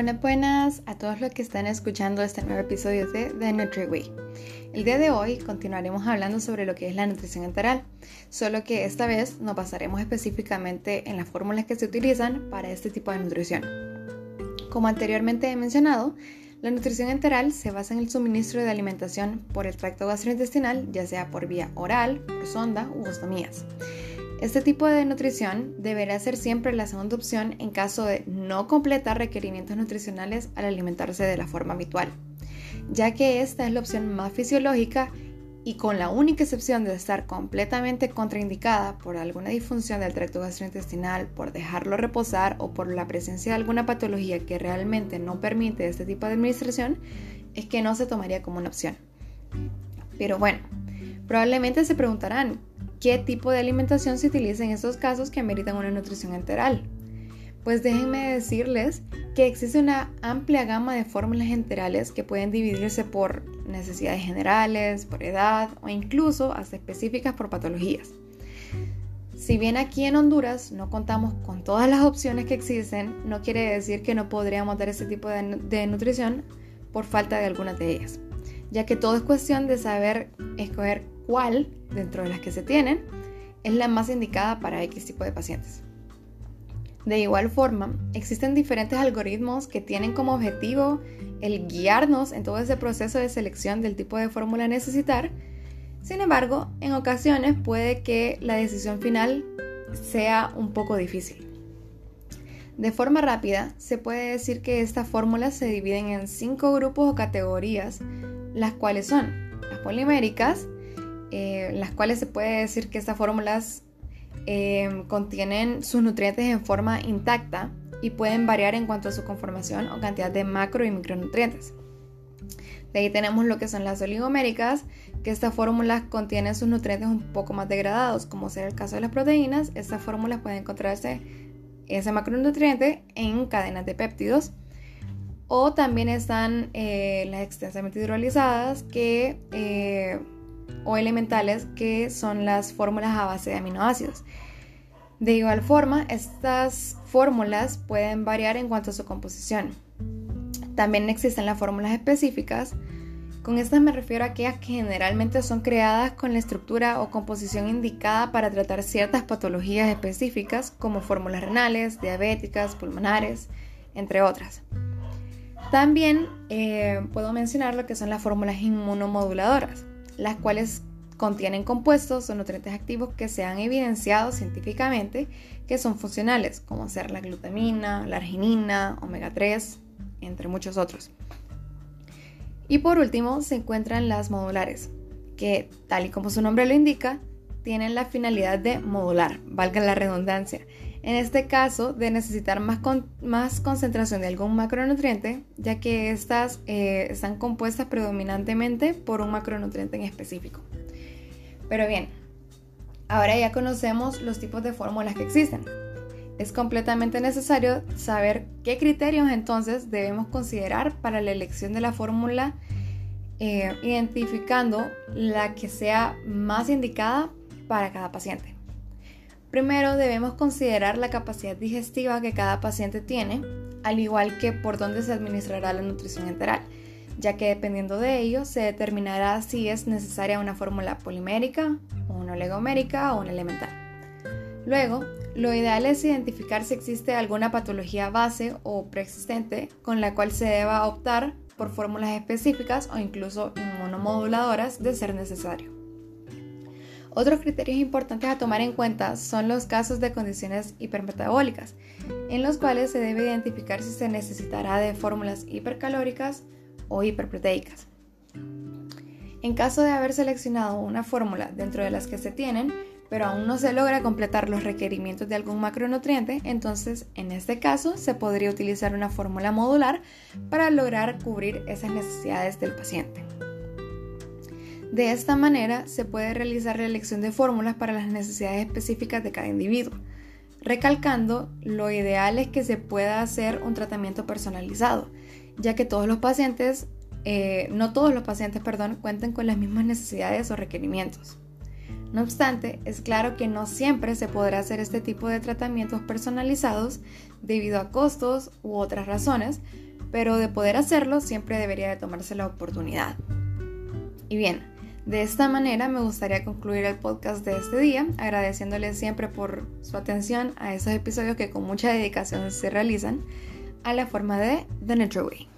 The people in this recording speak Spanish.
Buenas, buenas a todos los que están escuchando este nuevo episodio de The NutriWay. El día de hoy continuaremos hablando sobre lo que es la nutrición enteral, solo que esta vez nos basaremos específicamente en las fórmulas que se utilizan para este tipo de nutrición. Como anteriormente he mencionado, la nutrición enteral se basa en el suministro de alimentación por el tracto gastrointestinal, ya sea por vía oral, por sonda u ostomías. Este tipo de nutrición deberá ser siempre la segunda opción en caso de no completar requerimientos nutricionales al alimentarse de la forma habitual, ya que esta es la opción más fisiológica y con la única excepción de estar completamente contraindicada por alguna disfunción del tracto gastrointestinal, por dejarlo reposar o por la presencia de alguna patología que realmente no permite este tipo de administración, es que no se tomaría como una opción. Pero bueno, probablemente se preguntarán, ¿Qué tipo de alimentación se utiliza en estos casos que ameritan una nutrición enteral? Pues déjenme decirles que existe una amplia gama de fórmulas enterales que pueden dividirse por necesidades generales, por edad o incluso hasta específicas por patologías. Si bien aquí en Honduras no contamos con todas las opciones que existen, no quiere decir que no podríamos dar ese tipo de, de nutrición por falta de algunas de ellas, ya que todo es cuestión de saber escoger cuál, dentro de las que se tienen, es la más indicada para X tipo de pacientes. De igual forma, existen diferentes algoritmos que tienen como objetivo el guiarnos en todo ese proceso de selección del tipo de fórmula necesitar. Sin embargo, en ocasiones puede que la decisión final sea un poco difícil. De forma rápida, se puede decir que estas fórmulas se dividen en cinco grupos o categorías, las cuales son las poliméricas, eh, las cuales se puede decir que estas fórmulas eh, contienen sus nutrientes en forma intacta y pueden variar en cuanto a su conformación o cantidad de macro y micronutrientes. De ahí tenemos lo que son las oligoméricas, que estas fórmulas contienen sus nutrientes un poco más degradados, como será el caso de las proteínas. Estas fórmulas pueden encontrarse ese macronutriente en cadenas de péptidos. O también están eh, las extensamente hidrolizadas, que o elementales que son las fórmulas a base de aminoácidos. De igual forma, estas fórmulas pueden variar en cuanto a su composición. También existen las fórmulas específicas. Con estas me refiero a aquellas que generalmente son creadas con la estructura o composición indicada para tratar ciertas patologías específicas como fórmulas renales, diabéticas, pulmonares, entre otras. También eh, puedo mencionar lo que son las fórmulas inmunomoduladoras las cuales contienen compuestos o nutrientes activos que se han evidenciado científicamente que son funcionales, como ser la glutamina, la arginina, omega 3, entre muchos otros. Y por último se encuentran las modulares, que tal y como su nombre lo indica, tienen la finalidad de modular, valga la redundancia. En este caso, de necesitar más, más concentración de algún macronutriente, ya que estas eh, están compuestas predominantemente por un macronutriente en específico. Pero bien, ahora ya conocemos los tipos de fórmulas que existen. Es completamente necesario saber qué criterios entonces debemos considerar para la elección de la fórmula, eh, identificando la que sea más indicada para cada paciente. Primero debemos considerar la capacidad digestiva que cada paciente tiene, al igual que por dónde se administrará la nutrición enteral, ya que dependiendo de ello se determinará si es necesaria una fórmula polimérica, una oligomérica o una elemental. Luego, lo ideal es identificar si existe alguna patología base o preexistente con la cual se deba optar por fórmulas específicas o incluso inmunomoduladoras de ser necesario. Otros criterios importantes a tomar en cuenta son los casos de condiciones hipermetabólicas, en los cuales se debe identificar si se necesitará de fórmulas hipercalóricas o hiperproteicas. En caso de haber seleccionado una fórmula dentro de las que se tienen, pero aún no se logra completar los requerimientos de algún macronutriente, entonces en este caso se podría utilizar una fórmula modular para lograr cubrir esas necesidades del paciente. De esta manera se puede realizar la elección de fórmulas para las necesidades específicas de cada individuo, recalcando lo ideal es que se pueda hacer un tratamiento personalizado, ya que todos los pacientes, eh, no todos los pacientes, perdón, cuenten con las mismas necesidades o requerimientos. No obstante, es claro que no siempre se podrá hacer este tipo de tratamientos personalizados debido a costos u otras razones, pero de poder hacerlo siempre debería de tomarse la oportunidad. Y bien, de esta manera me gustaría concluir el podcast de este día, agradeciéndoles siempre por su atención a esos episodios que con mucha dedicación se realizan a la forma de The Nature Way.